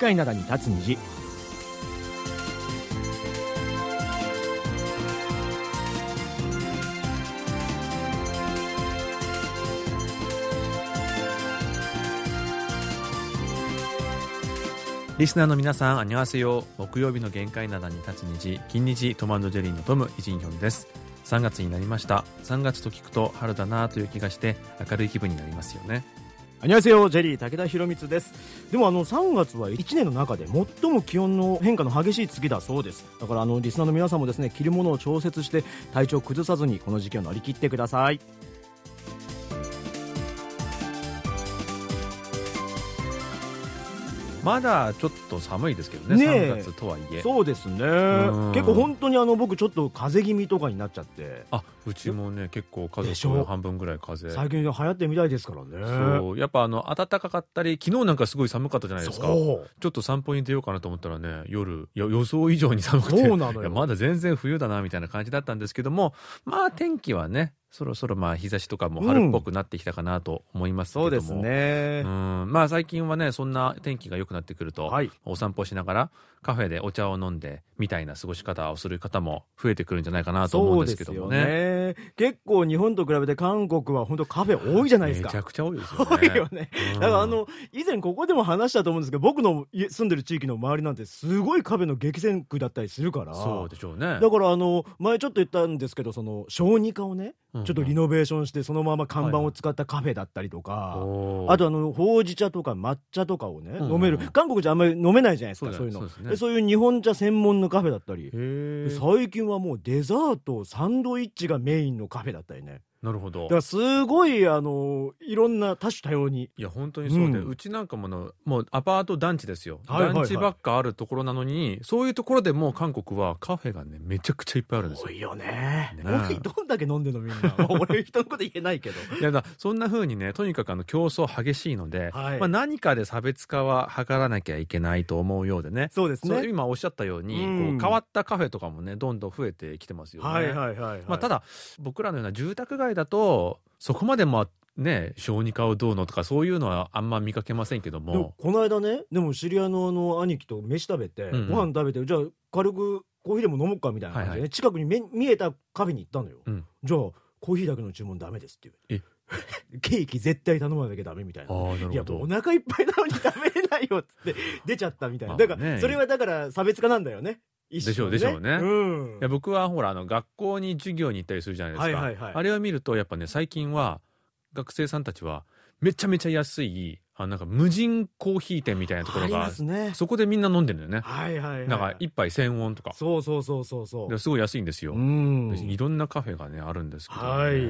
界灘に立つ虹リスナーの皆さん、あにわせよ。木曜日の限界灘に立つ虹、金日トマンドジェリーのトム、イジンヒョンです。3月になりました。3月と聞くと春だなという気がして明るい気分になりますよね。あにわせよジェリー武田博光です。でもあの3月は1年の中で最も気温の変化の激しい月だそうです。だからあのリスナーの皆さんもですね着るものを調節して体調を崩さずにこの時期を乗り切ってください。まだちょっと寒いですけどね、ね3月とはいえ。そうですね、結構本当にあの僕、ちょっと風邪気味とかになっちゃって、あうちもね、結構家族半分ぐらい風邪。最近、流行ってみたいですからね、そう。やっぱあの暖かかったり、昨日なんかすごい寒かったじゃないですか、ちょっと散歩に出ようかなと思ったらね、夜、予想以上に寒くて、そうなのよ。まだ全然冬だなみたいな感じだったんですけども、まあ天気はね、そろそろまあ日差しとかも春っぽくなってきたかなと思いますけども、うん、そうですね。うん、まあ最近はね、そんな天気が良くなってくると、はい、お散歩しながらカフェでお茶を飲んでみたいな過ごし方をする方も増えてくるんじゃないかなと思うんですけどもね。ね結構日本と比べて韓国は本当カフェ多いじゃないですか。めちゃくちゃ多いですよね。多いよね。だからあの、以前ここでも話したと思うんですけど、僕の住んでる地域の周りなんてすごいカフェの激戦区だったりするから。そうでしょうね。だからあの、前ちょっと言ったんですけど、その小児科をね、ちょっとリノベーションしてそのまま看板を使ったカフェだったりとか、あとあの、ほうじ茶とか抹茶とかをね、飲める。韓国じゃあんまり飲めないじゃないですか、そういうの。そういう日本茶茶専門のカフェだったり。最近はもうデザートサンドイッチがメインのカフェだったりねなるほど。だからすごい、あの、いろんな多種多様に。いや、本当にそうで、うん、うちなんかもの、もうアパート団地ですよ。はいはいはい、団地ばっかあるところなのに、そういうところでも韓国はカフェがね、めちゃくちゃいっぱいあるんですよ。多いよね。ねどんだけ飲んでんのみんな。俺人のこと言えないけど。いやだ、そんな風にね、とにかくあの競争激しいので、はい、まあ何かで差別化は図らなきゃいけないと思うようでね。そうですね。今おっしゃったように、うん、こう変わったカフェとかもね、どんどん増えてきてますよね。はいはいはい、はい、まあただ、僕らのような住宅街だと、そこまでまあね、小児科をどうのとかそういうのはあんま見かけませんけども。この間ねでも知り合いのあの兄貴と飯食べて、うんうん、ご飯食べてじゃあ軽くコーヒーでも飲もうかみたいな感じで、ねはいはい、近くに見えたカフェに行ったのよ、うん、じゃあコーヒーだけの注文ダメですっていう。ケーキ絶対頼まなきゃダメみたいな。いや、もうお腹いっぱいなのに食べれないよっつって出ちゃったみたいな。だから、それはだから差別化なんだよね。でしょうでしょうね、うん、いや僕はほらあの学校に授業に行ったりするじゃないですか、はいはいはい、あれを見るとやっぱね最近は学生さんたちはめちゃめちゃ安いあなんか無人コーヒー店みたいなところが、ね、そこでみんな飲んでるんだよね。はいはい、はい、なんか一杯1000ウォンとか。そうそうそうそうそう。すごい安いんですよ。いろんなカフェがねあるんですけど、ね、はい。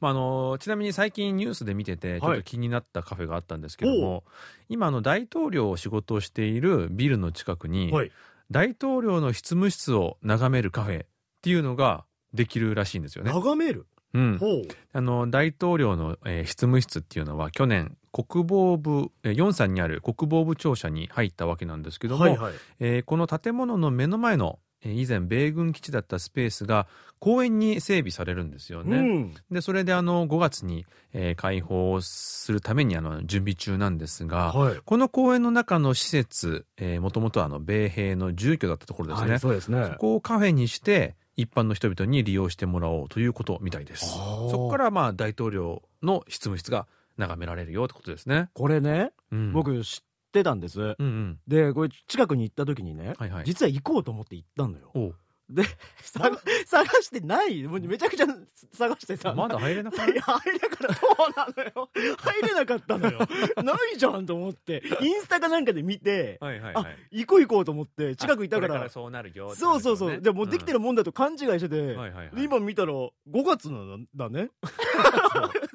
まああのちなみに最近ニュースで見ててちょっと気になったカフェがあったんですけども、はい、今の大統領仕事をしているビルの近くに、はい、大統領の執務室を眺めるカフェっていうのができるらしいんですよね。眺める？うん、あの大統領の、えー、執務室っていうのは去年国防部、えー、ヨンサンにある国防部庁舎に入ったわけなんですけども、はいはい、えー、この建物の目の前の以前米軍基地だったスペースが公園に整備されるんですよね。うん、でそれであの5月に、えー、開放するためにあの準備中なんですが、はい、この公園の中の施設もともと米兵の住居だったところですねはい、そうですねそこをカフェにして一般の人々に利用してもらおうということみたいです。そこからまあ大統領の執務室が眺められるよってことですね。これね、うん、僕知ってたんです。うんうん、で、これ近くに行った時にね、はいはい、実は行こうと思って行ったのよ。で、探してないもうめちゃくちゃ探してさ。まだ入れなかった入れなかった。そうなのよ。入れなかったのよ。ないじゃんと思って、インスタかなんかで見て、はいあ、行こう行こうと思って、近くいたから。そうなるよ、ね、そうそうそう。じゃもうできてるもんだと勘違いしてて、はいはいはい、今見たら5月なんだね。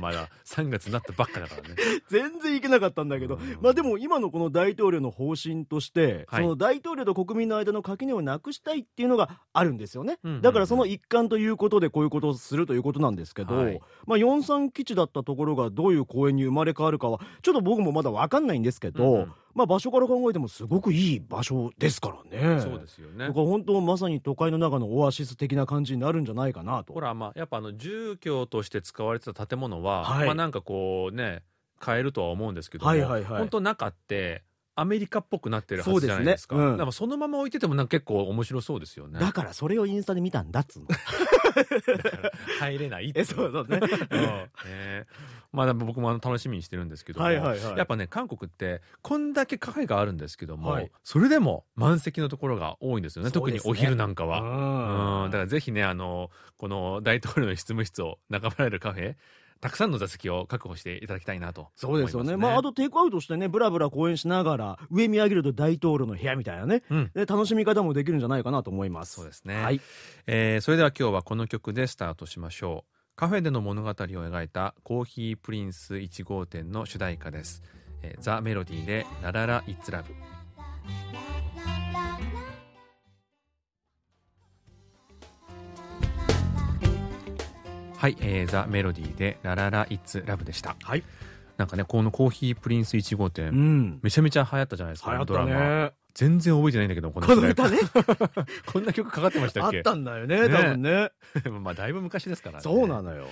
まだ3月になったばっかだからね。全然行けなかったんだけど、まあでも今のこの大統領の方針として、はい、その大統領と国民の間の垣根をなくしたいっていうのがあるんですよね。だからその一環ということでこういうことをするということなんですけど、はい、まあ43基地だったところがどういう公園に生まれ変わるかは、ちょっと僕もまだわかんないんですけど、うんまあ場所から考えてもすごくいい場所ですからね。そうですよね。だから本当まさに都会の中のオアシス的な感じになるんじゃないかなと。ほらまあやっぱあの住居として使われてた建物は、はい、まあなんかこうね変えるとは思うんですけども、はいはいはい、本当中ってアメリカっぽくなってるはずじゃないですか。そ、ねうん、そのまま置いててもなんか結構面白そうですよね。だからそれをインスタで見たんだっつうの。入れないえ、そうそうまあ僕もあの楽しみにしてるんですけども、はいはいはい、やっぱね、韓国ってこんだけカフェがあるんですけども、はい、それでも満席のところが多いんですよね。ね。特にお昼なんかは。うん。だからぜひね、あの、この大統領の執務室を眺められるカフェ、たくさんの座席を確保していただきたいなと、ね、そうですよね。まあ、あとテイクアウトしてね、ぶらぶら公演しながら、上見上げると大統領の部屋みたいなね、うん、で楽しみ方もできるんじゃないかなと思います。そうですね。はい。えー、それでは今日はこの曲でスタートしましょう。カフェでの物語を描いたコーヒープリンス1号店の主題歌です。えー、ザ・メロディーでラララ・イッツ・ラブ。はい、えー、ザ・メロディーでラララ・イッツ・ラブでした。はい。なんかね、このコーヒープリンス1号店、うん、めちゃめちゃ流行ったじゃないですか、ドラマ。全然覚えてないんだけど、この歌ね。こんな曲かかってましたっけ？あったんだよね、多分ね。まあ、だいぶ昔ですからね。そうなのよ。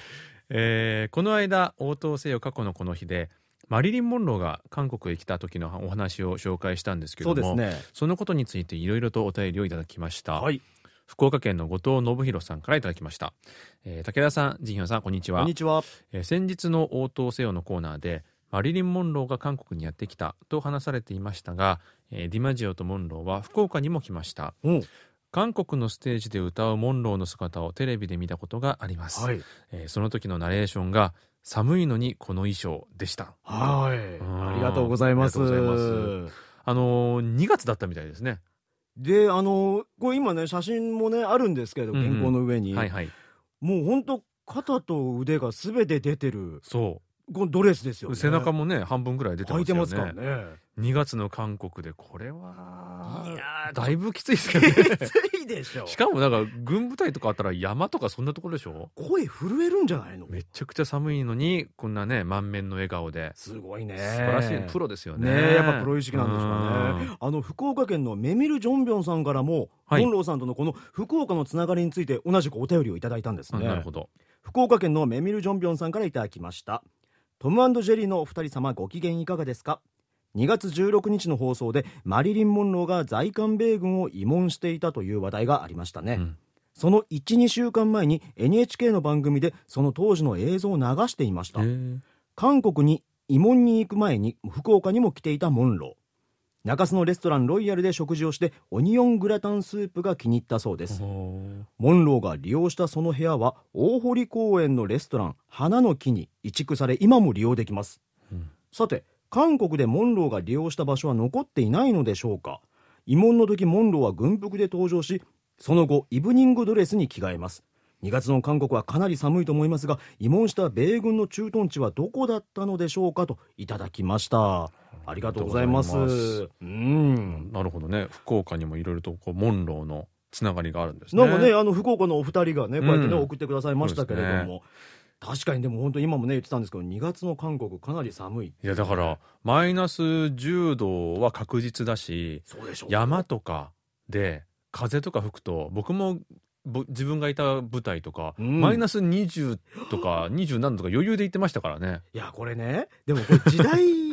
えー、この間、応答せよ過去のこの日で、マリリン・モンローが韓国へ来た時のお話を紹介したんですけども、そ,、ね、そのことについていろいろとお便りをいただきました。はい。福岡県の後藤信弘さんからいただきました。えー、武田さん、ジンヒョンさん、こんにちは。こんにちは。えー、先日の応答せよのコーナーで、マリリン・モンローが韓国にやってきたと話されていましたが、えー、ディマジオとモンローは福岡にも来ました。韓国のステージで歌うモンローの姿をテレビで見たことがあります。はい、えー、その時のナレーションが寒いのにこの衣装でした。はい。ありがとうございます。あのー、2月だったみたいですね。で、あの、これ今ね、写真もね、あるんですけど、原稿の上に。はいはい。もう本当肩と腕がすべて出てる。そう。このドレスですよね。背中もね、半分ぐらい出てますよね。開いてますからね。2月の韓国でこれはいやだいぶきついですけどね。きついでしょ。しかもなんか軍部隊とかあったら山とかそんなところでしょ？声震えるんじゃないの？めちゃくちゃ寒いのにこんなね満面の笑顔で。すごいね。素晴らしいプロですよね。ねやっぱプロ意識なんでしょうね。あの福岡県のメミル・ジョンビョンさんからも、はい、ンローさんとのこの福岡のつながりについて同じくお便りをいただいたんですねなるほど福岡県のメミル・ジョンビョンさんからいただきましたトムジェリーのお二人様ご機嫌いかがですか？2月16日の放送でマリリン・モンローが在韓米軍を慰問していたという話題がありましたね、うん、その12週間前に NHK の番組でその当時の映像を流していました。韓国に慰問に行く前に福岡にも来ていたモンロー中洲のレストランロイヤルで食事をしてオニオングラタンスープが気に入ったそうです。モンローが利用したその部屋は大堀公園のレストラン花の木に移築され今も利用できます、うん、さて韓国でモンローが利用した場所は残っていないのでしょうか。慰問の時モンローは軍服で登場しその後イブニングドレスに着替えます。2月の韓国はかなり寒いと思いますが慰問した米軍の駐屯地はどこだったのでしょうかといただきましたありがとうございます。うん。なるほどね。福岡にもいろいろとこうモンローのつながりがあるんですね。なんかねあの福岡のお二人がねこうやってね、うん、送ってくださいましたけれども、確かにでも本当今もね言ってたんですけど2月の韓国かなり寒い。いやだからマイナス10度は確実だし山とかで風とか吹くと僕も自分がいた舞台とか、うん、マイナス20とか20何度とか余裕で言ってましたからね。いやこれねでもこれ時代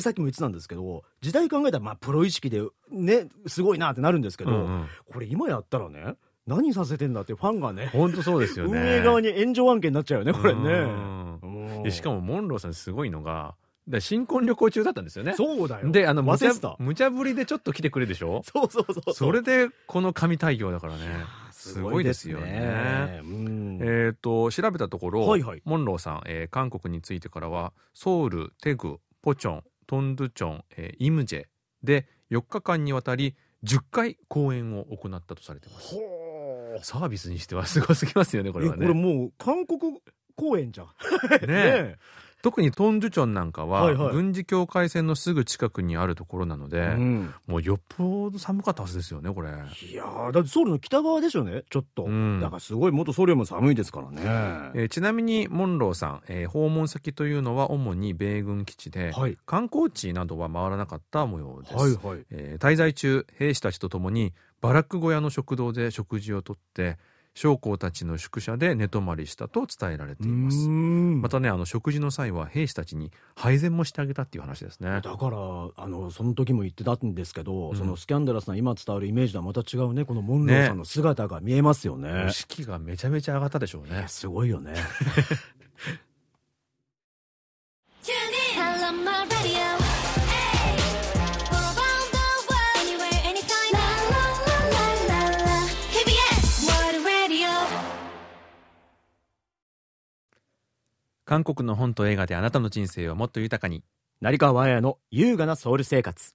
さっきも言ってたんですけど時代考えたらまあプロ意識でねすごいなってなるんですけど、うんうん、これ今やったらね何させてんだってファンがね本当そうですよね。運営側に炎上案件になっちゃうよねこれね。しかもモンローさんすごいのが新婚旅行中だったんですよね。そうだよ。で、あの、無茶、無茶ぶりでちょっと来てくれでしょ？そうそうそうそれで、この神対応だからね。すごいですよね。ね。えっ、と、調べたところ、はいはい、モンローさん、えー、韓国についてからは、ソウル、テグ、ポチョン、トンドゥチョン、えー、イムジェで4日間にわたり10回公演を行ったとされてます。サービスにしてはすごすぎますよねこれはね。これもう韓国公演じゃん。ねね特にトンジュチョンなんかは、軍事境界線のすぐ近くにあるところなので、うん、もうよっぽど寒かったはずですよねこれ。いやだってソウルの北側ですよねちょっと、うん、だからすごい元ソウルも寒いですからね、えー、ちなみにモンローさん、えー、訪問先というのは主に米軍基地で、はい、観光地などは回らなかった模様です、はいはい。えー、滞在中兵士たちと共にバラック小屋の食堂で食事をとって将校たちの宿舎で寝泊まりしたと伝えられています。またねあの食事の際は兵士たちに配膳もしてあげたっていう話ですね。だからあのその時も言ってたんですけど、うん、そのスキャンダラスな今伝わるイメージとはまた違うねこのモンローさんの姿が見えますよね。意識がめちゃめちゃ上がったでしょうね。すごいよね 韓国の本と映画であなたの人生をもっと豊かに。成川綾の優雅なソウル生活。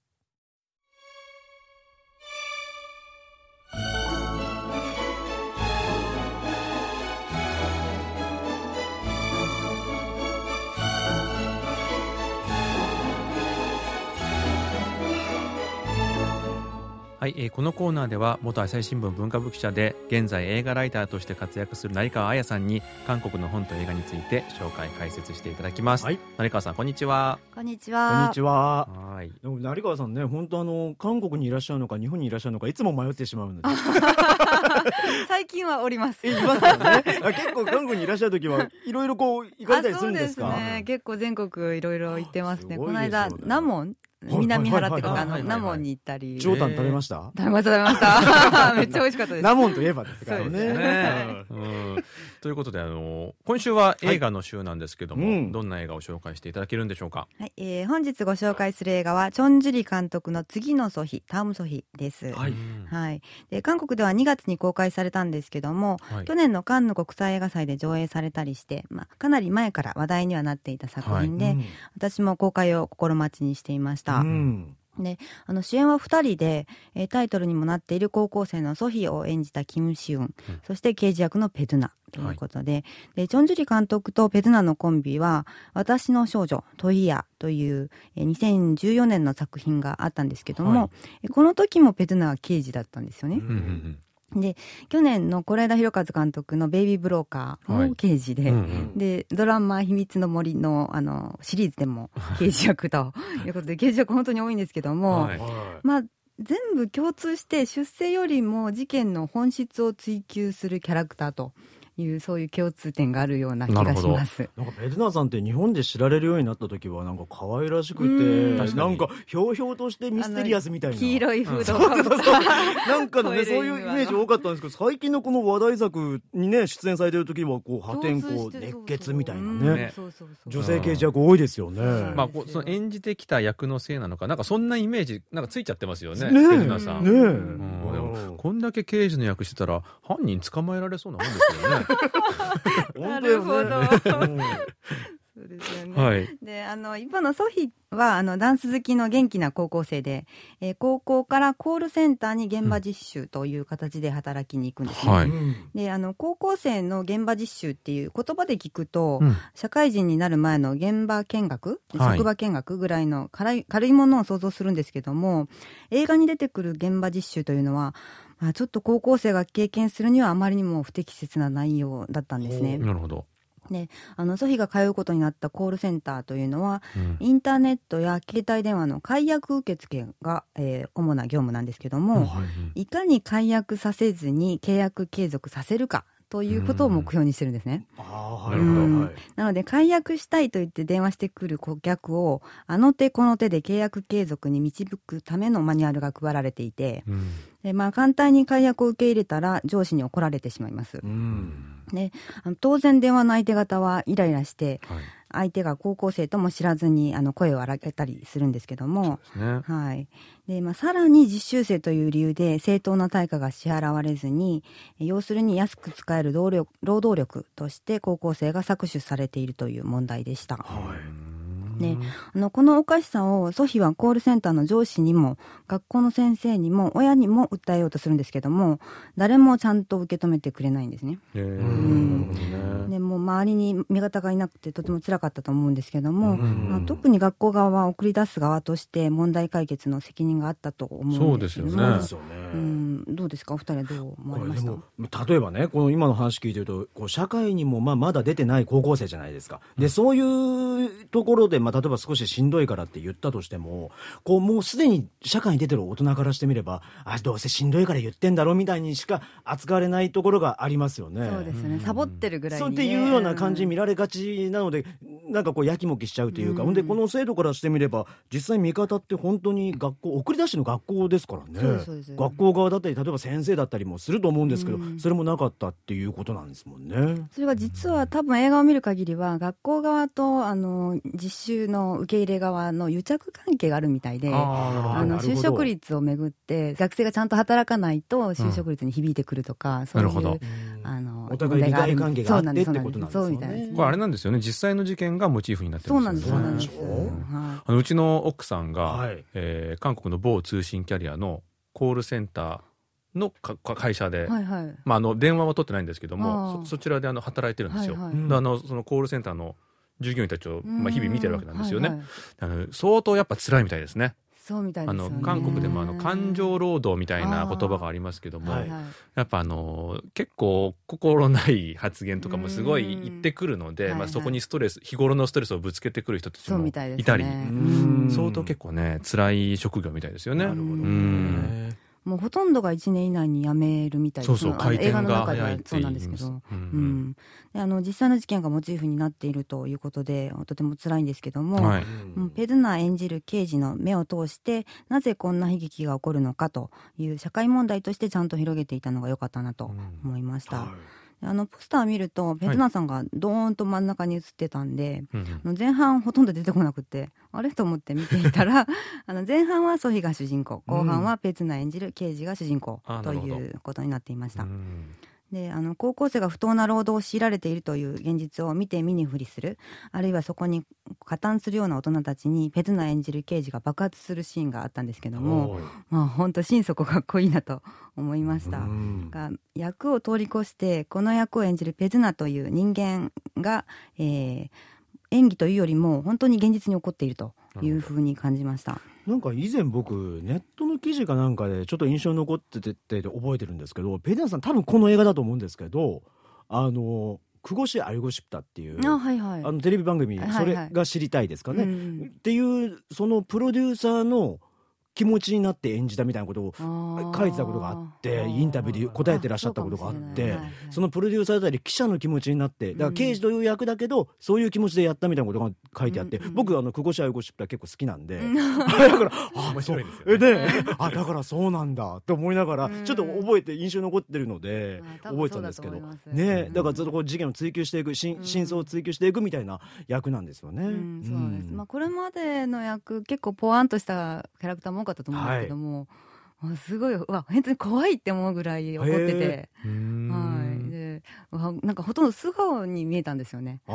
い、えー、このコーナーでは元朝日新聞文化部記者で現在映画ライターとして活躍する成川彩さんに韓国の本と映画について紹介解説していただきます、はい、成川さんこんにちは。こんにちは。こんにちは。はい。でも成川さんね本当あの韓国にいらっしゃるのか日本にいらっしゃるのかいつも迷ってしまうので。最近はおります。いますよね結構韓国にいらっしゃる時はいろいろこう行かれたりするんですか？そうですね。結構全国いろいろ行ってますね、ね、この間ナモン南原っていうか、あの、ナモンに行ったり。ジョータン食べました？食べました、食べました。めっちゃ美味しかったです。ナモンといえばですからね。ということで、あの、今週は映画の週なんですけども、どんな映画を紹介していただけるんでしょうか？はい、え本日ご紹介する映画は、チョン・ジュリ監督の次のソヒ、タームソヒです。はい。はい。で、韓国では2月に公開されたんですけども、去年のカンヌ国際映画祭で上映されたりして、まあ、かなり前から話題にはなっていた作品で、私も公開を心待ちにしていました。うんであの主演は2人で、えー、タイトルにもなっている高校生のソヒを演じたキム・シウン、うん、そして刑事役のペドゥナということで。はい、でチョン・ジュリ監督とペドゥナのコンビは「私の少女トイヤ」という、えー、2014年の作品があったんですけども、はい、この時もペドゥナは刑事だったんですよね。うんうんうん。で去年の是枝裕和監督の「ベイビー・ブローカー」も刑事ではいうんうん、でドラマ「秘密の森の」あのシリーズでも 刑事役ということで刑事役本当に多いんですけども、はい、まあ全部共通して出世よりも事件の本質を追求するキャラクターというそういう共通点があるような気がします。なんかペドナさんって日本で知られるようになった時はなんか可愛らしくてなんかひょうひょうとしてミステリアスみたいな。黄色いフード。を なんかの。ねそういうイメージ多かったんですけど最近のこの話題作にね出演されてる時はこう破天荒熱血みたいなね。女性刑事役多いですよね。まあその演じてきた役のせいなのかなんかそんなイメージなんかついちゃってますよねねペドナさん。ねえ。こんだけ刑事の役してたら犯人捕まえられそうなもんですよね なるほど。そうですよね。はい、で、あの、一方のソヒは、あの、ダンス好きの元気な高校生で、えー、高校からコールセンターに現場実習という形で働きに行くんですね。はい、で、あの、高校生の現場実習っていう言葉で聞くと、うん、社会人になる前の現場見学、職場見学ぐらいの軽い軽いものを想像するんですけども、映画に出てくる現場実習というのは、まあ、ちょっと高校生が経験するにはあまりにも不適切な内容だったんですね。なるほど。であのソフィが通うことになったコールセンターというのは、うん、インターネットや携帯電話の解約受付が、えー、主な業務なんですけども、はい、いかに解約させずに契約継続させるかということを目標にしてるんですね。なるほど。なので、解約したいと言って電話してくる顧客を、あの手この手で契約継続に導くためのマニュアルが配られていて、うん、でまあ、簡単に解約を受け入れたら上司に怒られてしまいます。うん、であの当然電話の相手方はイライラして、はい相手が高校生とも知らずにあの声を荒げたりするんですけども、ね、はい。でまあ、さらに実習生という理由で正当な対価が支払われずに要するに安く使える労働力として高校生が搾取されているという問題でした。はいね、あのこのおかしさをソヒはコールセンターの上司にも学校の先生にも親にも訴えようとするんですけども誰もちゃんと受け止めてくれないんですね。うん、でも周りに味方がいなくてとても辛かったと思うんですけども、まあ、特に学校側は送り出す側として問題解決の責任があったと思うんですよね。そうですよね、うんどうですか？お二人はどう思われました？例えばねこの今の話聞いてるとこう社会にもまあまだ出てない高校生じゃないですか。で、そういうところで、まあ、例えば少ししんどいからって言ったとしてもこうもうすでに社会に出てる大人からしてみればあどうせしんどいから言ってんだろうみたいにしか扱われないところがありますよね。そうですね。サボってるぐらい、ね、そうっていうような感じに見られがちなので、なんかこうやきもきしちゃうというか、ほん。でこの制度からしてみれば実際味方って本当に学校送り出しの学校ですからね。学校側だったり例えば先生だったりもすると思うんですけど、それもなかったっていうことなんですもんね。それは実は多分映画を見る限りは学校側とあの実習の受け入れ側の癒着関係があるみたいであの就職率をめぐって学生がちゃんと働かないと就職率に響いてくるとか、うん、そういうあのお互い利害関係があってってことなんですよね。これあれなんですよね。実際の事件がモチーフになってるんですよね。そうなんですそうなんです。あのうちの奥さんが、はい、えー、韓国の某通信キャリアのコールセンターの会社で、はいはい、まあ、あの電話は取ってないんですけどもそちらであの働いてるんですよ。はいはい、あのそのコールセンターの従業員たちを、まあ、日々見てるわけなんですよね。はいはい、あの相当やっぱ辛いみたいですね。そうみたいです、ね、あの韓国でもあの感情労働みたいな言葉がありますけども、やっぱあの結構心ない発言とかもすごい言ってくるので、まあ、そこにストレス日頃のストレスをぶつけてくる人たちもいたり、相当結構ね辛い職業みたいですよね。なるほどねもうほとんどが1年以内に辞めるみたいですそうそう映画の中ではそうなんですけど、うんうん、であの実際の事件がモチーフになっているということでとても辛いんですけども、はい、ペドナ演じる刑事の目を通してなぜこんな悲劇が起こるのかという社会問題としてちゃんと広げていたのが良かったなと思いました。うんはいあのポスター見るとペトナさんがドーンと真ん中に映ってたんで、はい、前半ほとんど出てこなくてあれ？と思って見ていたら あの前半はソヒが主人公後半はペツナ演じる刑事が主人公ということになっていました。であの高校生が不当な労働を強いられているという現実を見て見ぬふりする。あるいはそこに加担するような大人たちにペズナ演じる刑事が爆発するシーンがあったんですけどもまあ本当心底かっこいいなと思いました。が役を通り越してこの役を演じるペズナという人間が、えー、演技というよりも本当に現実に起こっているというふうに感じました。なんか以前僕ネットの記事かなんかでちょっと印象に残っててて覚えてるんですけどペディアンさん多分この映画だと思うんですけどあの久越アイゴシプタっていうあ、はいはい、あのテレビ番組、それが知りたいですかね、っていうそのプロデューサーの気持ちになって演じたみたいなことを書いてたことがあってインタビューで答えてらっしゃったことがあってそのプロデューサーだったり記者の気持ちになってだから刑事という役だけどそういう気持ちでやったみたいなことが書いてあって僕あの久保シアゴシップは結構好きなんで。だからあ面白いですよね。あだからそうなんだって思いながらちょっと覚えて印象に残ってるので覚えてたんですけど。ねだからずっとこう事件を追及していく真相を追求していくみたいな役なんですよね。そうです。まあこれまでの役結構ポワンとしたキャラクターも多かったと思うんですけども、はい、すごいわ本当に怖いって思うぐらい怒ってて、はい、でなんかほとんど素顔に見えたんですよね。あ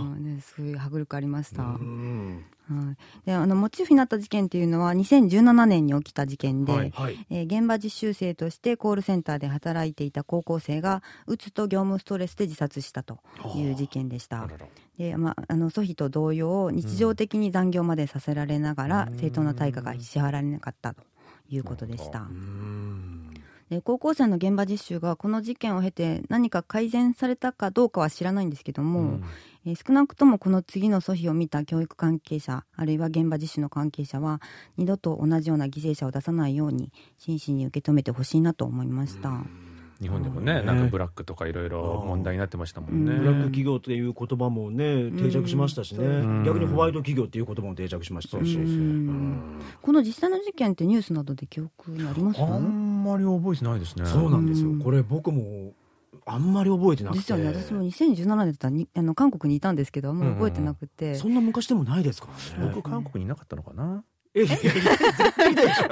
うん、すごい迫力ありました。はい、であのモチーフになった事件っていうのは2017年に起きた事件で、はいはい、えー、現場実習生としてコールセンターで働いていた高校生がうつと業務ストレスで自殺したという事件でした。でまあ、あのソヒと同様日常的に残業までさせられながら、正当な対価が支払われなかったということでした。で高校生の現場実習がこの事件を経て何か改善されたかどうかは知らないんですけども、うん、えー、少なくともこの次の訴否を見た教育関係者あるいは現場実習の関係者は二度と同じような犠牲者を出さないように真摯に受け止めてほしいなと思いました。うん日本でもね、なんかブラックとかいろいろ問題になってましたもんね。ブラック企業っていう言葉もね定着しましたしね、逆にホワイト企業っていう言葉も定着しましたし、この実際の事件ってニュースなどで記憶にありますあんまり覚えてないですね。そうなんですよ。これ僕もあんまり覚えてなくて。実はね。私も2017年だったあの韓国にいたんですけどもう覚えてなくて、そんな昔でもないですからね。僕韓国にいなかったのかな？え絶対いたでしょ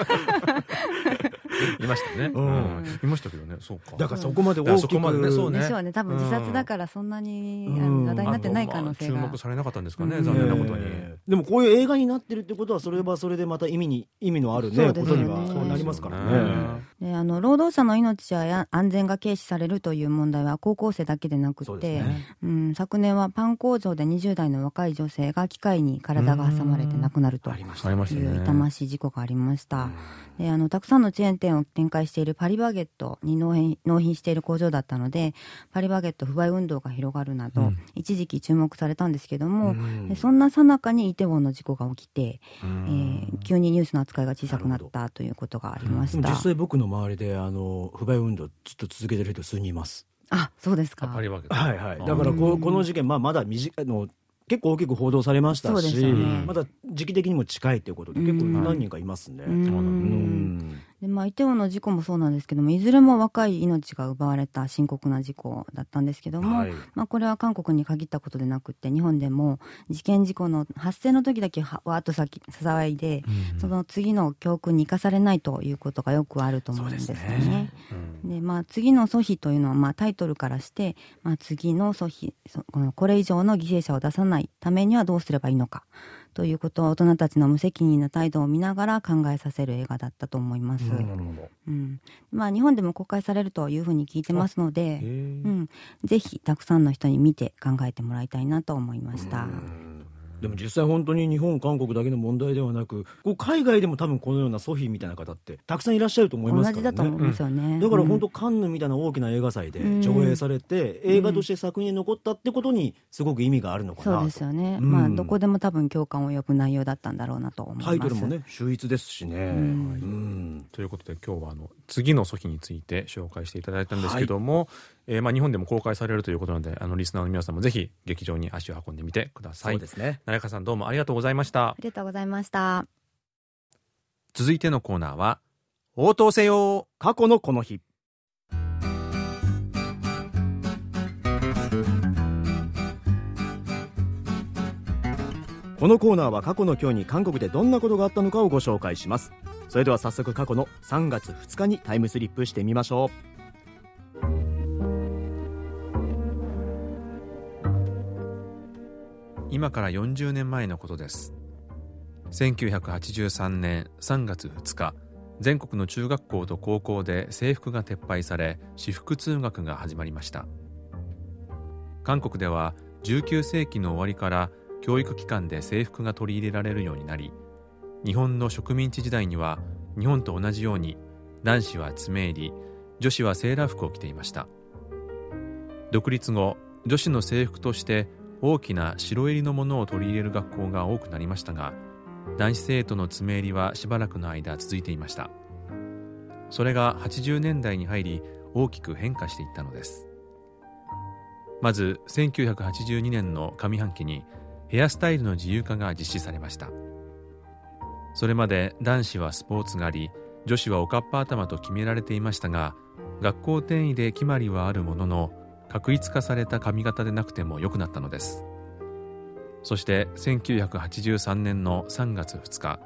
いましたね。うん。いましたけどね、そうか。だからそこまで大きく。ね、そうね。でしょうね。多分自殺だからそんなに話題になってない可能性が。注目されなかったんですかね、残念なことに。でもこういう映画になってるってことは、それはそれでまた意味に、意味のあるね、ことにはなりますからね。で、あの、労働者の命や安全が軽視されるという問題は高校生だけでなくて、うん、昨年はパン工場で20代の若い女性が機械に体が挟まれて亡くなるという痛ましい事故がありました。であのたくさんのチェーン店を展開しているパリバゲットに納品納品している工場だったのでパリバゲット不買運動が広がるなど、うん、一時期注目されたんですけども、うん、そんなさなかにイテウォンの事故が起きて、うん、えー、急にニュースの扱いが小さくなったということがありました。実際僕の周りであの不買運動ずっと続けてる人数人います。あそうですか。はいはい。だからここの事件まあまだ短の結構大きく報道されましたし、ね、まだ時期的にも近いということで結構何人かいますね。うんでまあ、イテウォンの事故もそうなんですけどもいずれも若い命が奪われた深刻な事故だったんですけども、はい、まあ、これは韓国に限ったことでなくて日本でも事件事故の発生の時だけわーっとさ騒いで、うん、その次の教訓に生かされないということがよくあると思うんですよね。で、ねまあ、次の阻止というのは、まあ、タイトルからして、まあ、次の阻止これ以上の犠牲者を出さないためにはどうすればいいのか。ということは大人たちの無責任な態度を見ながら考えさせる映画だったと思います。うん、まあ日本でも公開されるというふうに聞いてますので、うん、ぜひたくさんの人に見て考えてもらいたいなと思いました。でも実際本当に日本韓国だけの問題ではなくこう海外でも多分このようなソフィーみたいな方ってたくさんいらっしゃると思いますからね。同じだと思うんですよね、だから本当カンヌみたいな大きな映画祭で上映されて、映画として作品に残ったってことにすごく意味があるのかなそうですよね、まあどこでも多分共感を呼ぶ内容だったんだろうなと思います。タイトルもね秀逸ですしね、はい。ということで今日はあの次のソフィについて紹介していただいたんですけども、はい、えー、まあ日本でも公開されるということなのであのリスナーの皆さんもぜひ劇場に足を運んでみてください。そうですね。成川さんどうもありがとうございました。ありがとうございました。続いてのコーナーは応答せよ。過去のこの日。このコーナーは過去の今日に韓国でどんなことがあったのかをご紹介します。それでは早速過去の3月2日にタイムスリップしてみましょう今から40年前のことです。1983年3月2日全国の中学校と高校で制服が撤廃され私服通学が始まりました。韓国では19世紀の終わりから教育機関で制服が取り入れられるようになり日本の植民地時代には日本と同じように男子は爪入り女子はセーラー服を着ていました。独立後女子の制服として大きな白襟のものを取り入れる学校が多くなりましたが男子生徒の爪襟はしばらくの間続いていました。それが80年代に入り大きく変化していったのです。まず1982年の上半期にヘアスタイルの自由化が実施されました。それまで男子はスポーツ狩り女子はおかっぱ頭と決められていましたが学校転移で決まりはあるものの確一化された髪型でなくても良くなったのです。そして1983年の3月2日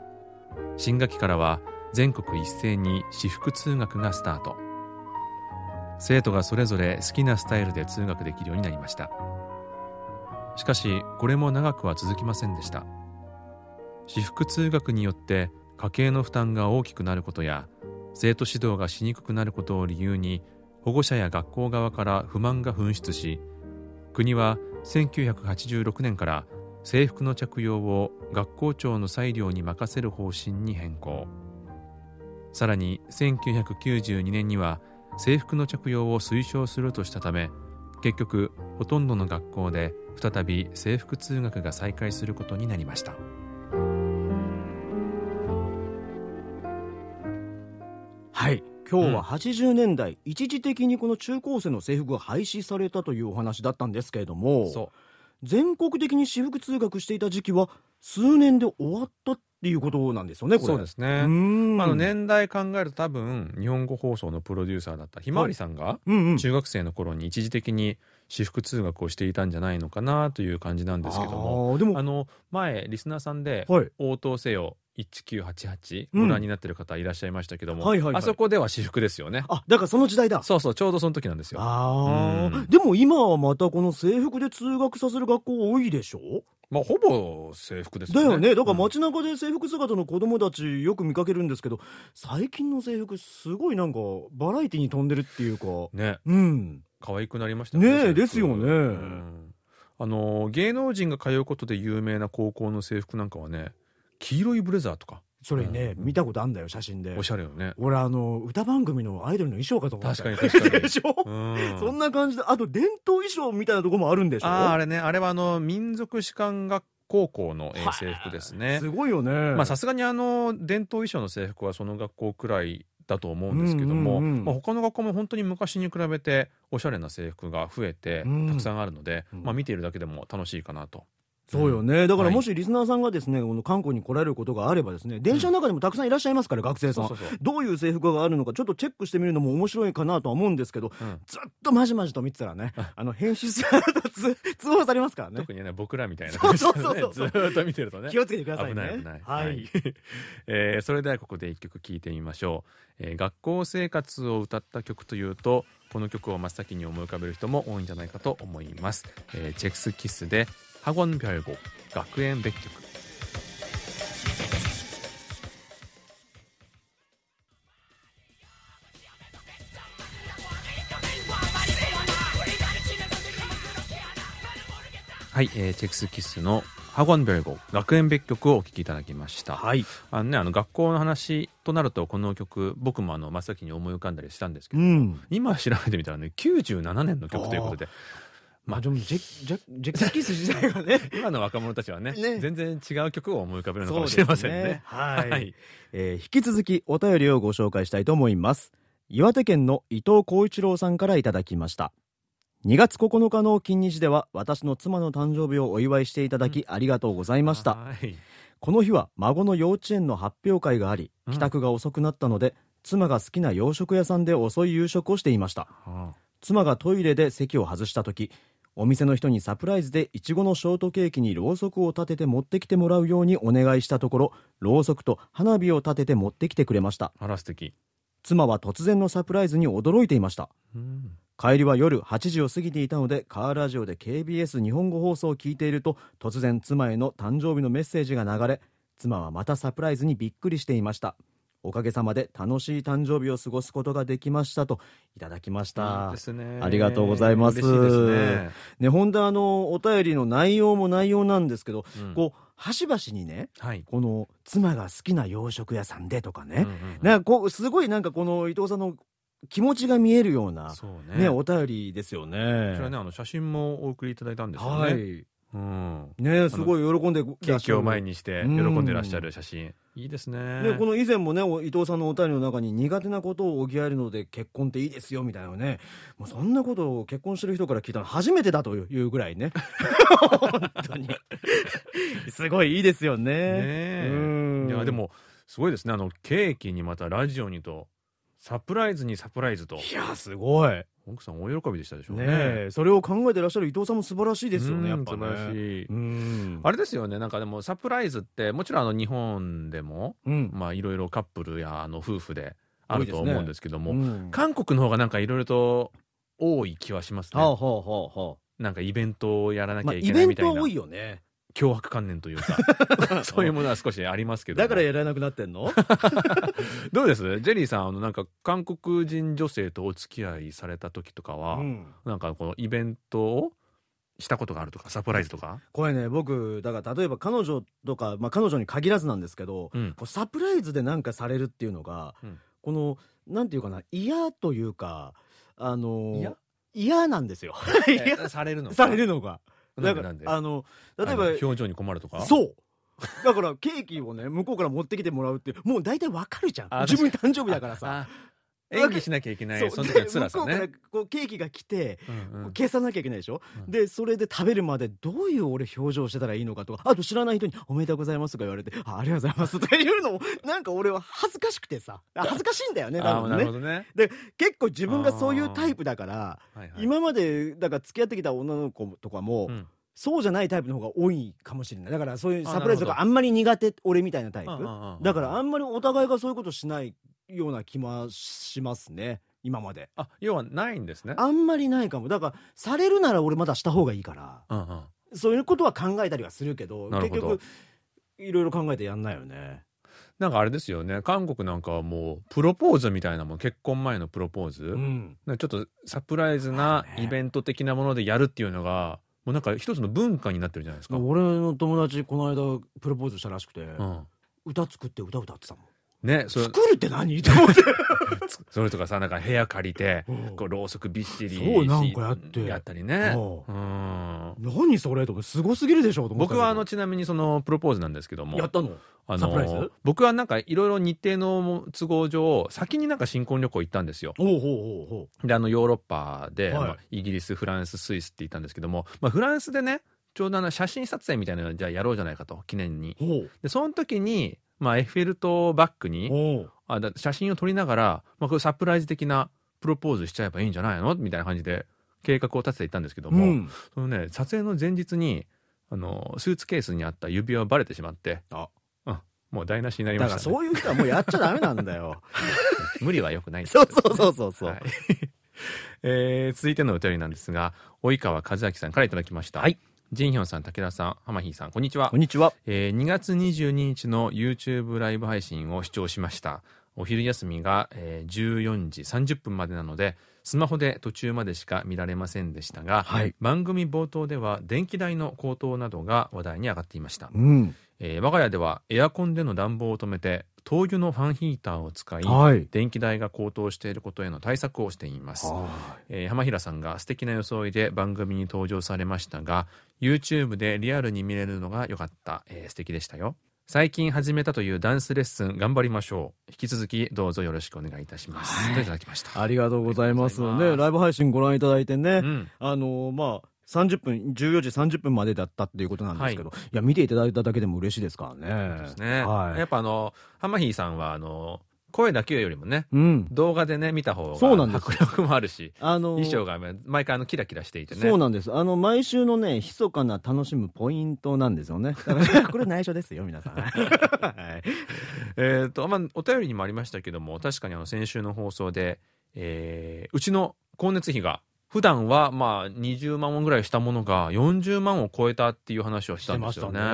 新学期からは全国一斉に私服通学がスタート。生徒がそれぞれ好きなスタイルで通学できるようになりました。しかしこれも長くは続きませんでした。私服通学によって家計の負担が大きくなることや生徒指導がしにくくなることを理由に保護者や学校側から不満が噴出し国は1986年から制服の着用を学校長の裁量に任せる方針に変更。さらに1992年には制服の着用を推奨するとしたため結局ほとんどの学校で再び制服通学が再開することになりました。今日は80年代、うん、一時的にこの中高生の制服が廃止されたというお話だったんですけれども全国的に私服通学していた時期は数年で終わったっていうことなんですよねそうですね。あの年代考えると多分日本語放送のプロデューサーだったひまわりさんが中学生の頃に一時的に私服通学をしていたんじゃないのかなという感じなんですけども。でもあの前リスナーさんで「応答せよ1988ご覧になってる方いらっしゃいましたけども、うんはいはいはい、あそこでは私服ですよねあだからその時代だそうそうちょうどその時なんですよああ、うん、でも今はまたこの制服で通学させる学校多いでしょ？まあ、ほぼ制服ですよね。だよね。だから街中で制服姿の子供たちよく見かけるんですけど、最近の制服すごいなんかバラエティに飛んでるっていうか。ね。うん。可愛くなりましたね。ねですよね。うん、あの、芸能人が通うことで有名な高校の制服なんかはね、黄色いブレザーとかそれね、見たことあんだよ、写真で。おしゃれよね。俺、あの、歌番組のアイドルの衣装かと思った。確かに確かに。でしょ、うそんな感じで、あと伝統衣装みたいなとこもあるんでしょ？ああ、あれね、あれはあの、民族士官学高校の制服ですね。すごいよね。まあさすがにあの、伝統衣装の制服はその学校くらいだと思うんですけども、まあ、他の学校も本当に昔に比べておしゃれな制服が増えてたくさんあるので、まあ、見ているだけでも楽しいかなとそうよね。だからもしリスナーさんがですね、この韓国に来られることがあればですね、電車の中にもたくさんいらっしゃいますから、学生さん。どういう制服があるのか、ちょっとチェックしてみるのも面白いかなとは思うんですけど、ずっとまじまじと見てたらね、あの、編集者と 通報されますからね。特にね、僕らみたいな感じで、ね、ずっと見てるとね。気をつけてくださいね。危ない危ない。はい。えー、それではここで一曲聴いてみましょう。えー、学校生活を歌った曲というと、この曲を真っ先に思い浮かべる人も多いんじゃないかと思います。えー、チェクスキスで 학원별곡学園別曲はい、えー、チェクスキスのハゴンベルゴ学園別曲をお聴きいただきました。はい。あのね、あの学校の話となると、この曲、僕もあの真っ先に思い浮かんだりしたんですけど、うん、今調べてみたらね、97年の曲ということで、 まあでもジェジェジェクスキス時代がね 今の若者たちはね、ね、全然違う曲を思い浮かべるのかもしれませんね。ねはい、はい、えー、引き続きお便りをご紹介したいと思います。岩手県の伊藤浩一郎さんからいただきました。2月9日の金日では私の妻の誕生日をお祝いしていただき、ありがとうございました。この日は孫の幼稚園の発表会があり、帰宅が遅くなったので、うん、妻が好きな洋食屋さんで遅い夕食をしていました。妻がトイレで席を外した時お店の人にサプライズでいちごのショートケーキにろうそくを立てて持ってきてもらうようにお願いしたところろうそくと花火を立てて持ってきてくれました。あら素敵妻は突然のサプライズに驚いていました、うん、帰りは夜8時を過ぎていたのでカーラジオで KBS 日本語放送を聞いていると突然妻への誕生日のメッセージが流れ妻はまたサプライズにびっくりしていましたおかげさまで楽しい誕生日を過ごすことができましたといただきました。ですね。ありがとうございますね。ね、本当あの、お便りの内容も内容なんですけど、うん、こう、端々にね、はい、この、妻が好きな洋食屋さんでとかね、うんうんうん、なんかこう、すごいなんかこの伊藤さんの気持ちが見えるような、ね、ね、お便りですよね。こちらね、あの、写真もお送りいただいたんですよね。はいうん、ねすごい喜んでケーキを前にして喜んでらっしゃる写真、うん、いいですね。でこの以前もね伊藤さんのお便りの中に苦手なことを補えるので結婚っていいですよみたいなねもうそんなことを結婚してる人から聞いたの初めてだというぐらいね。本当に。すごいいいですよね。ねいやでもすごいですね。あのケーキにまたラジオにとサプライズにサプライズと。いやすごい奥さん大喜びでしたでしょうね。ねそれを考えてらっしゃる伊藤さんも素晴らしいですよねやっぱね。あれですよねなんかでもサプライズってもちろんあの日本でも、うん、まあいろいろカップルやあの夫婦であると思うんですけども、ねうん、韓国の方がなんかいろいろと多い気はしますね。はあはあはあ、なんかイベントをやらなきゃいけないみたいな。まあ、イベント多いよね。脅迫観念というか そういうものは少しありますけどだからやらなくなってんの？どうです？ジェリーさんあのなんか韓国人女性とお付き合いされた時とかは、うん、なんかこのイベントをしたことがあるとかサプライズとか？これね僕だから例えば彼女とか、まあ、彼女に限らずなんですけど、うん、サプライズでなんかされるっていうのが、うん、このなんていうかな嫌というかあの嫌？なんですよ。されるのされるのが。だからあの例えば表情に困るとか？そう。だからケーキをね向こうから持ってきてもらうってもう大体わかるじゃん。自分誕生日だからさ演技しなきゃいけないその時の辛さね。こうケーキが来て、うんうん、計算なきゃいけないでしょ、うん、でそれで食べるまでどういう俺表情してたらいいのかとかあと知らない人に「おめでとうございます」とか言われて「あありがとうございます」とか 言うのもなんか俺は恥ずかしくてさ。恥ずかしいんだよね多分ね。なるほどね。で結構自分がそういうタイプだから、はいはい、今までだから付き合ってきた女の子とかも、うん。そうじゃないタイプの方が多いかもしれない。だからそういうサプライズとかあんまり苦手俺みたいなタイプ。だからあんまりお互いがそういうことしないような気もしますね。今まで。あ要はないんですね。あんまりないかも。だからされるなら俺まだした方がいいから、うんうん、そういうことは考えたりはするけど結局いろいろ考えてやんないよね。なんかあれですよね。韓国なんかはもうプロポーズみたいなもん。結婚前のプロポーズ、うん、ちょっとサプライズなイベント的なものでやるっていうのがもうなんか一つの文化になってるじゃないですか。俺の友達この間プロポーズしたらしくて、うん。歌作って歌歌ってたもんね、そ作るって何って思って。それとかさなんか部屋借りて、こうろうそくびっしりそうなんかやって。やったりね、うん、何それとかすごすぎるでしょ僕はあのちなみにそのプロポーズなんですけども。やったの？あの僕はなんかいろいろ日程の都合上先になんか新婚旅行行ったんですよ。であのヨーロッパで、はい。まあ、イギリスフランススイスって行ったんですけども、まあ、フランスでねちょうどあの写真撮影みたいなのじゃあやろうじゃないかと記念に。でその時にまあ、エッフェル塔バックにあだ写真を撮りながら、まあ、これサプライズ的なプロポーズしちゃえばいいんじゃないの？みたいな感じで計画を立てていたんですけども、うん、そのね撮影の前日にあのスーツケースにあった指輪バレてしまってあ、うん、もう台無しになりました、ね、だからそういう人はもうやっちゃダメなんだよ。無理はよくない。んですそうそうそうそうそう、はい。えー、続いてのお便りなんですが及川和明さんからいただきました。はいジンヒョンさん、武田さん、浜ヒさん、こんにちは。こんにちは。えー、2月22日の YouTube ライブ配信を視聴しました。お昼休みが、えー、14時30分までなので、スマホで途中までしか見られませんでしたが、はい、番組冒頭では電気代の高騰などが話題に上がっていました。うん、えー、我が家ではエアコンでの暖房を止めて灯油のファンヒーターを使い、はい、電気代が高騰していることへの対策をしています、えー、浜平さんが素敵な装いで番組に登場されましたが YouTube でリアルに見れるのが良かった、えー、素敵でしたよ。最近始めたというダンスレッスン頑張りましょう。引き続きどうぞよろしくお願いいたします、はい、といただきました？ありがとうございます。ねライブ配信ご覧いただいてね、うん、あのまあ30分、14時30分までだったっていうことなんですけど、はい、いや、見ていただいただけでも嬉しいですからね。ね。はい、やっぱあの、ハマヒーさんは、あの、声だけよりもね、うん、動画でね、見た方が迫力もあるし、あのー、衣装が毎回あのキラキラしていてね。そうなんです。あの、毎週のね、密かな楽しむポイントなんですよね。これ内緒ですよ、皆さん。はい、えっと、まあ、お便りにもありましたけども、確かにあの、先週の放送で、えー、うちの光熱費が普段はまあ20万ウォンぐらいしたものが40万を超えたっていう話をしたんですよね。ね。う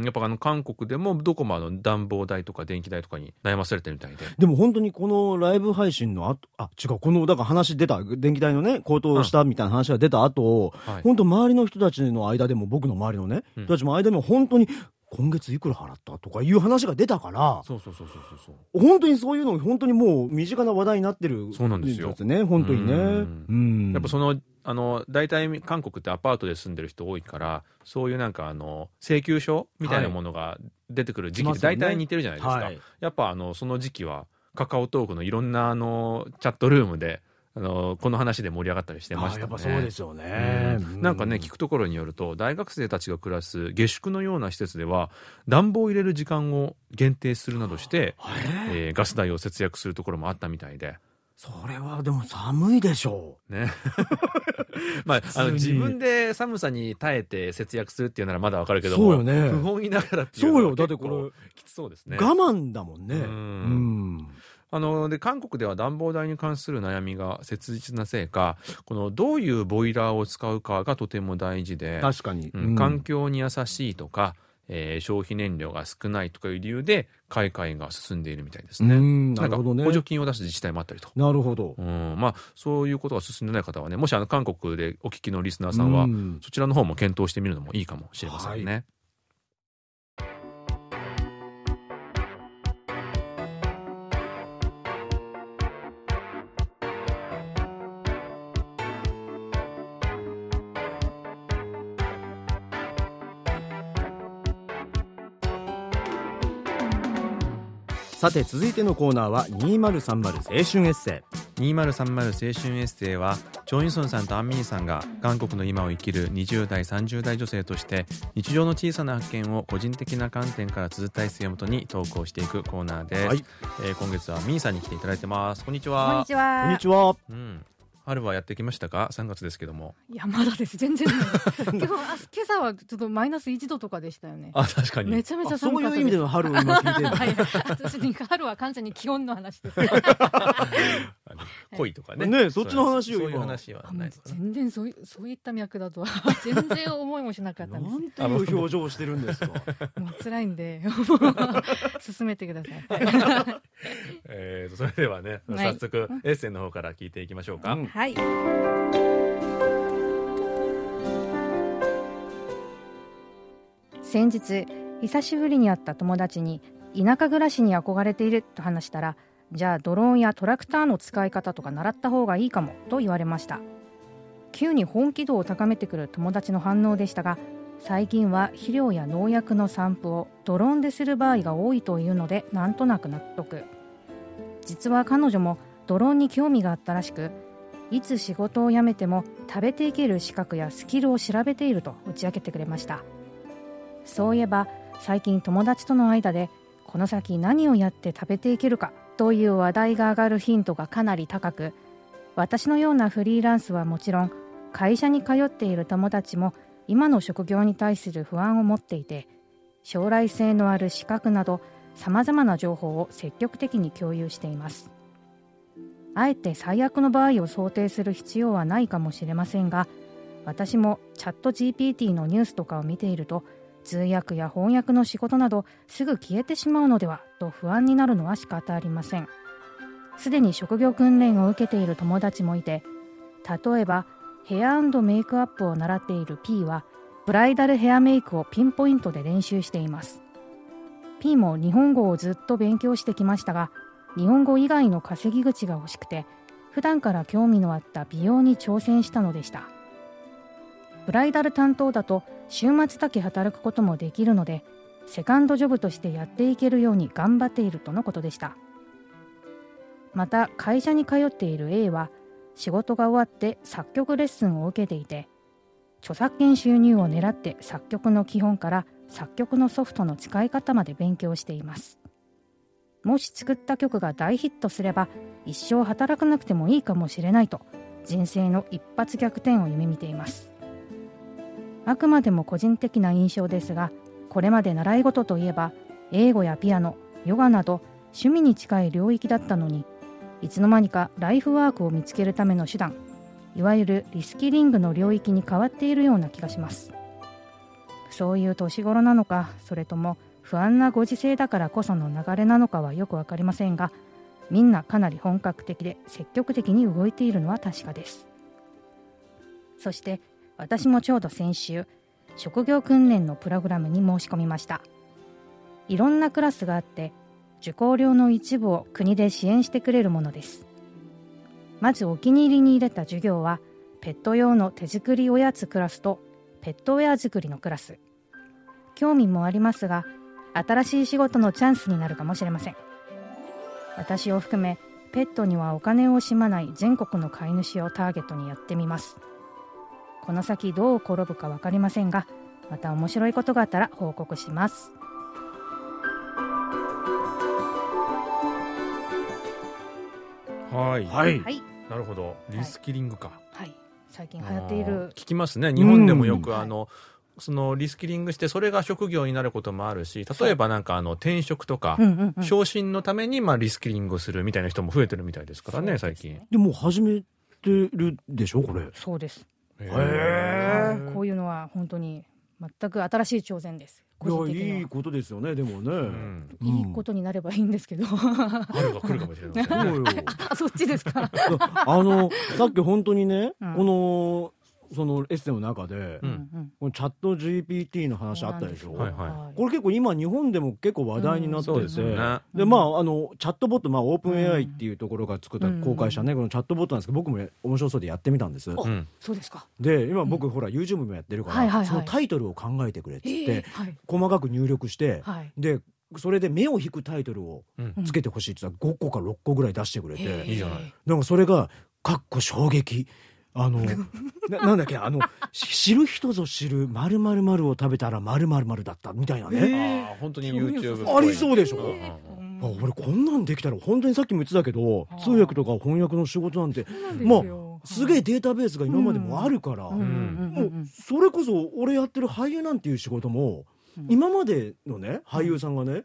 ん、やっぱあの韓国でもどこもあの暖房代とか電気代とかに悩まされてるみたいで。でも本当にこのライブ配信の後、あ、違う、この、だから話出た、電気代のね、高騰したみたいな話が出た後、うん。はい、本当周りの人たちの間でも僕の周りのね、人たちも間でも本当に今月いくら払ったとかいう話が出たからそうそうそうそうそう。本当にそういうの本当にもう身近な話題になってるそうなんですよ。ね本当にね。うん。やっぱそのあの大体韓国ってアパートで住んでる人多いからそういうなんかあの請求書みたいなものが出てくる時期って大体似てるじゃないですか、はい、やっぱあのその時期はカカオトークのいろんなあのチャットルームであのこの話で盛り上がったりしてましたね。やっぱそうですよね、うん、なんかね聞くところによると大学生たちが暮らす下宿のような施設では暖房を入れる時間を限定するなどして、えー、ガス代を節約するところもあったみたいで。それはでも寒いでしょう。ね。まあ、あの自分で寒さに耐えて節約するっていうならまだわかるけども、そうよね。不本意ながらっていうそうよ。だってこれ、きつそうですね。我慢だもんね。うん。うんあので韓国では暖房代に関する悩みが切実なせいかこのどういうボイラーを使うかがとても大事で確かに、うん、環境に優しいとか、えー、消費燃料が少ないとかいう理由で買い替えが進んでいるみたいですね。なるほどね。補助金を出す自治体もあったりと。なるほど。うん、まあそういうことが進んでない方はね、もしあの韓国でお聞きのリスナーさんは、そちらの方も検討してみるのもいいかもしれませんね。はいさて続いてのコーナーは2030青春エッセイ。2030青春エッセイはチョン・イソンさんとアン・ミーさんが韓国の今を生きる20代30代女性として日常の小さな発見を個人的な観点から綴ったエッセイをもとに投稿していくコーナーです、はい、えー、今月はミーさんに来ていただいてます。こんにちは。こんにちは。こんにちは、うん春はやってきましたか？3月ですけども。いやまだです。全然今日 今朝はちょっとマイナス1度とかでしたよね。あ確かに。めちゃめちゃ寒かったそういう意味での春を今聞いてる、はい、私に春は完全に気温の話です。恋とかね。ねそっちの話をそういう話はない。全然そういそういった脈だとは 全然思いもしなかったんです。なんていう表情をしてるんですか？もう辛いんで進めてください。えーそれではね早速エッセンの方から聞いていきましょうか、うんはい。先日久しぶりに会った友達に田舎暮らしに憧れていると話したらじゃあドローンやトラクターの使い方とか習った方がいいかもと言われました。急に本気度を高めてくる友達の反応でしたが最近は肥料や農薬の散布をドローンでする場合が多いというのでなんとなく納得。実は彼女もドローンに興味があったらしくいつ仕事を辞めても食べていける資格やスキルを調べていると打ち明けてくれました。そういえば最近友達との間でこの先何をやって食べていけるかという話題が上がるヒントがかなり高く私のようなフリーランスはもちろん会社に通っている友達も今の職業に対する不安を持っていて将来性のある資格などさまざまな情報を積極的に共有しています。あえて最悪の場合を想定する必要はないかもしれませんが私もチャット GPT のニュースとかを見ていると通訳や翻訳の仕事などすぐ消えてしまうのではと不安になるのは仕方ありません。すでに職業訓練を受けている友達もいて例えばヘアメイクアップを習っている P はブライダルヘアメイクをピンポイントで練習しています。P も日本語をずっと勉強してきましたが日本語以外の稼ぎ口が欲しくて普段から興味のあった美容に挑戦したのでした。ブライダル担当だと週末だけ働くこともできるのでセカンドジョブとしてやっていけるように頑張っているとのことでした。また会社に通っている A は仕事が終わって作曲レッスンを受けていて著作権収入を狙って作曲の基本から作曲のソフトの使い方まで勉強しています。もし作った曲が大ヒットすれば一生働かなくてもいいかもしれないと人生の一発逆転を夢見ています。あくまでも個人的な印象ですがこれまで習い事といえば英語やピアノヨガなど趣味に近い領域だったのにいつの間にかライフワークを見つけるための手段いわゆるリスキリングの領域に変わっているような気がします。そういう年頃なのかそれとも不安なご時世だからこその流れなのかはよく分かりませんがみんなかなり本格的で積極的に動いているのは確かです。そして私もちょうど先週職業訓練のプログラムに申し込みました。いろんなクラスがあって受講料の一部を国で支援してくれるものです。まずお気に入りに入れた授業はペット用の手作りおやつクラスとペットウェア作りのクラス。興味もありますが新しい仕事のチャンスになるかもしれません私を含めペットにはお金を惜しまない全国の飼い主をターゲットにやってみますこの先どう転ぶか分かりませんがまた面白いことがあったら報告しますはい。はい。なるほど。リスキリングか。はい。最近流行っている。聞きますね。日本でもよくあの、そのリスキリングしてそれが職業になることもあるし例えばなんかあの転職とか、昇進のためにまあリスキリングをするみたいな人も増えてるみたいですからね最近。でも始めてるでしょこれ。そうです。へえこういうのは本当に全く新しい挑戦です。いやいいことですよねでもね、うん、いいことになればいいんですけど。春が来るかもしれません、ね、あ そっちですか。あのさっき本当にね、うん、このそのエッセイの中で、うん、このチャット GPT の話あったでしょ、はいはい、これ結構今日本でも結構話題になってて、うん、で、ね、まああのチャットボット、まあ、オープン AI っていうところが作った、公開したねこのチャットボットなんですけど僕も面白そうでやってみたんです、そうですか。で今僕、ほら YouTube もやってるから、はいはいはい、そのタイトルを考えてくれって言って、えーはい、細かく入力して、はい、でそれで目を引くタイトルをつけてほしいって言ったら5個か6個ぐらい出してくれて、いいじゃない。なんかそれが「かっこ衝撃」あの ななんだっけあの知る人ぞ知るまるまるまるを食べたらまるまるまるだったみたいなね。あ本当に YouTube ありそうでしょ。あ俺こんなんできたら本当にさっきも言ってたけど通訳とか翻訳の仕事なんてまあすげえデータベースが今までもあるから、もうそれこそ俺やってる俳優なんていう仕事も、今までのね俳優さんがね、い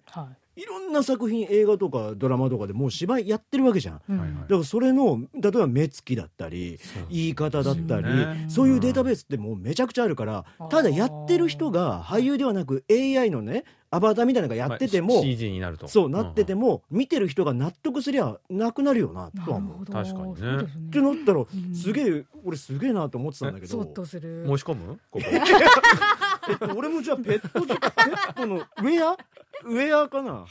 ろんな作品映画とかドラマとかでもう芝居やってるわけじゃん、うん、だからそれの例えば目つきだったり言い方だったりそういうデータベースってもうめちゃくちゃあるからただやってる人が俳優ではなく AI のねアバターみたいなのがやってても、まあ、CG になると。そうなってても、うん、見てる人が納得すりゃなくなるよなとは思う。確かにね。ってなったら、すげえ俺すげえなと思ってたんだけど。申し込む？ここ。えっと、俺もじゃあペットペットのウェア？ウェアかな？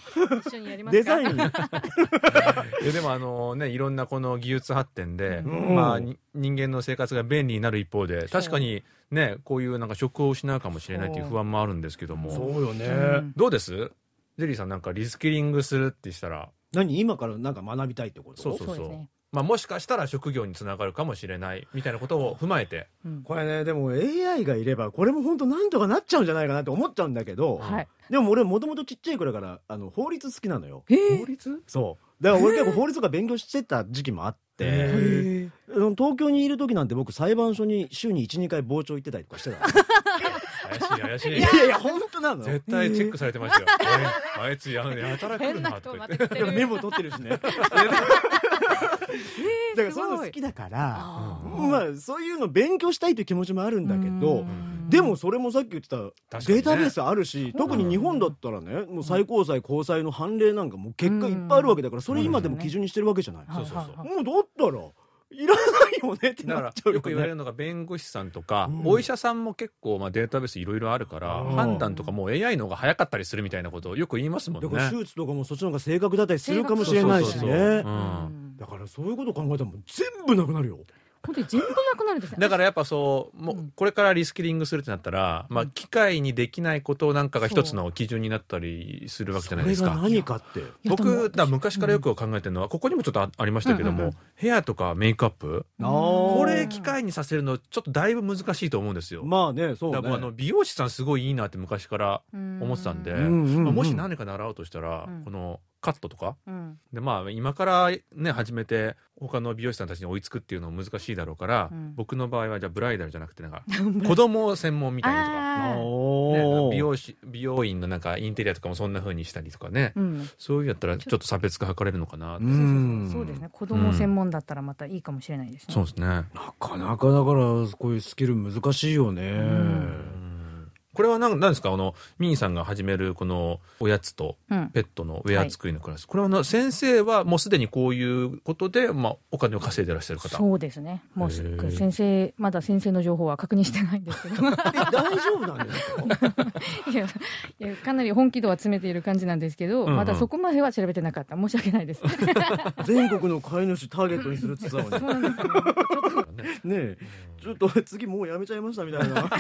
一緒にやりますデザイン？いやでもあのねいろんなこの技術発展で、うん、まあ人間の生活が便利になる一方で確かにねこういうなんか職を失うかもしれないという不安もあるんですけども。そうよね、どうです？ジェリーさんなんかリスキリングするってしたら。何？今からなんか学びたいってこと？そうそうそう、まあ、もしかしたら職業につながるかもしれないみたいなことを踏まえて、うん、これねでも AI がいればこれも本当なんとかなっちゃうんじゃないかなって思っちゃうんだけど、はい、でも俺もともとちっちゃい頃からあの法律好きなのよ。法律？そう。だから俺結構法律とか勉強してた時期もあって。東京にいる時なんて僕裁判所に週に12回傍聴行ってたりとかしてた怪しい怪しい。いやいや本当なの。絶対チェックされてますよ。あいつややたら来るなとか言って。メモ取ってるしねだからそういうの好きだから、まあそういうの勉強したいという気持ちもあるんだけど、でもそれもさっき言ってたデータベースあるし、特に日本だったらねもう最高裁高裁の判例なんかもう結果いっぱいあるわけだからそれ今でも基準にしてるわけじゃない、そうそうそう。もうだったらいらないよねってなっちゃうよ、ね、よく言われるのが弁護士さんとか、うん、お医者さんも結構まあデータベースいろいろあるから判断とかも AI の方が早かったりするみたいなことをよく言いますもんね。だから手術とかもそっちの方が正確だったりするかもしれないしね。だからそういうこと考えたらもう全部なくなるよ本当に全部なくなるんですね。だからやっぱそうもうこれからリスキリングするってなったら、まあ、機械にできないことなんかが一つの基準になったりするわけじゃないですか。何かって。僕だ昔からよく考えてるのは、ここにもちょっとありましたけども、うんうんうん、ヘアとかメイクアップ。これ機械にさせるのちょっとだいぶ難しいと思うんですよ。まあねそうね。あの美容師さんすごいいいなって昔から思ってたんで、うんうんうん、まあ、もし何か習おうとしたら、うん、このカットとか、うん、でまあ今からね始めて他の美容師さんたちに追いつくっていうのも難しいだろうから、うん、僕の場合はじゃあブライダルじゃなくてなんか 子供専門みたいなとか、ね、美容師美容院のなんかインテリアとかもそんなふうにしたりとかね、うん、そういうやったらちょっと。差別化図れるのかなそうですね。子供専門だったらまたいいかもしれないですね、そうですね。なかなかだからこういうスキル難しいよね、これは何ですか？あのミニさんが始めるこのおやつとペットのウェア作りのクラス、うんはい、これは先生はもうすでにこういうことで、まあ、お金を稼いでらっしゃる方。そうですね。もう先生まだ先生の情報は確認してないんですけど。大丈夫なんですかいやいやかなり本気度は詰めている感じなんですけど、うんうん、まだそこまでは調べてなかった。申し訳ないです。全国の飼い主ターゲットにするって言ったのに。ねえ。ちょっと 次もうやめちゃいましたみたいな。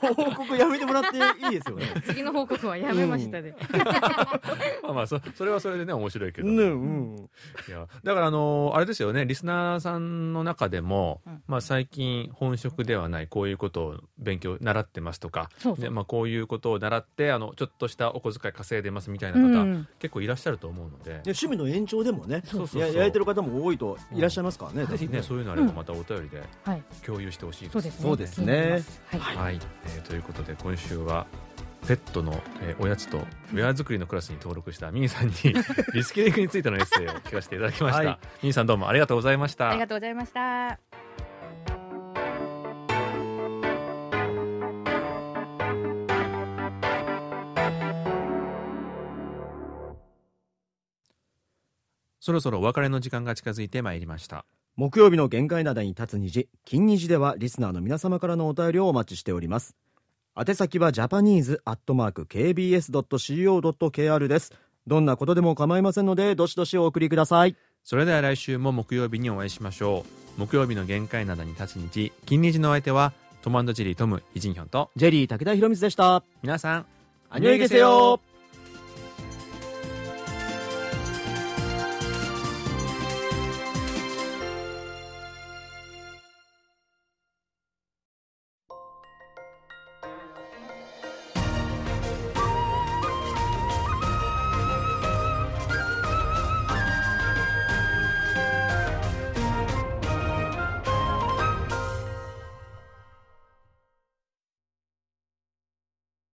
報告やめてもらっていいですよね。次の報告はやめましたで。まあまあそそれはそれでね面白いけど。ね、うん。いやだからあのあれですよねリスナーさんの中でも、うん、まあ最近本職ではないこういうことを勉強習ってますとか、そうそうまあこういうことを習ってあのちょっとしたお小遣い稼いでますみたいな方、うん、結構いらっしゃると思うので。趣味の延長でもね、そうそうやられてる方も多いといらっしゃいますからね。ぜひねそういうのあればまたお便りで共有してほしいです。そうですね。はい。はいえー、ということで今週はペットの、えー、おやつとウェア作りのクラスに登録したミーさんに リスキリングについてのエッセイを聞かせていただきました、はい、ミーさんどうもありがとうございました。ありがとうございました。そろそろお別れの時間が近づいてまいりました。木曜日の限界灘に立つ虹金虹ではリスナーの皆様からのお便りをお待ちしております宛先はジャパニーズアットマーク KBS.CO.KR です。どんなことでも構いませんのでどしどしお送りください。それでは来週も木曜日にお会いしましょう。木曜日の限界灘に立つ虹金虹の相手はトマンドジェリートムイジンヒョンとジェリー武田博光でした。皆さんアニョイゲセよ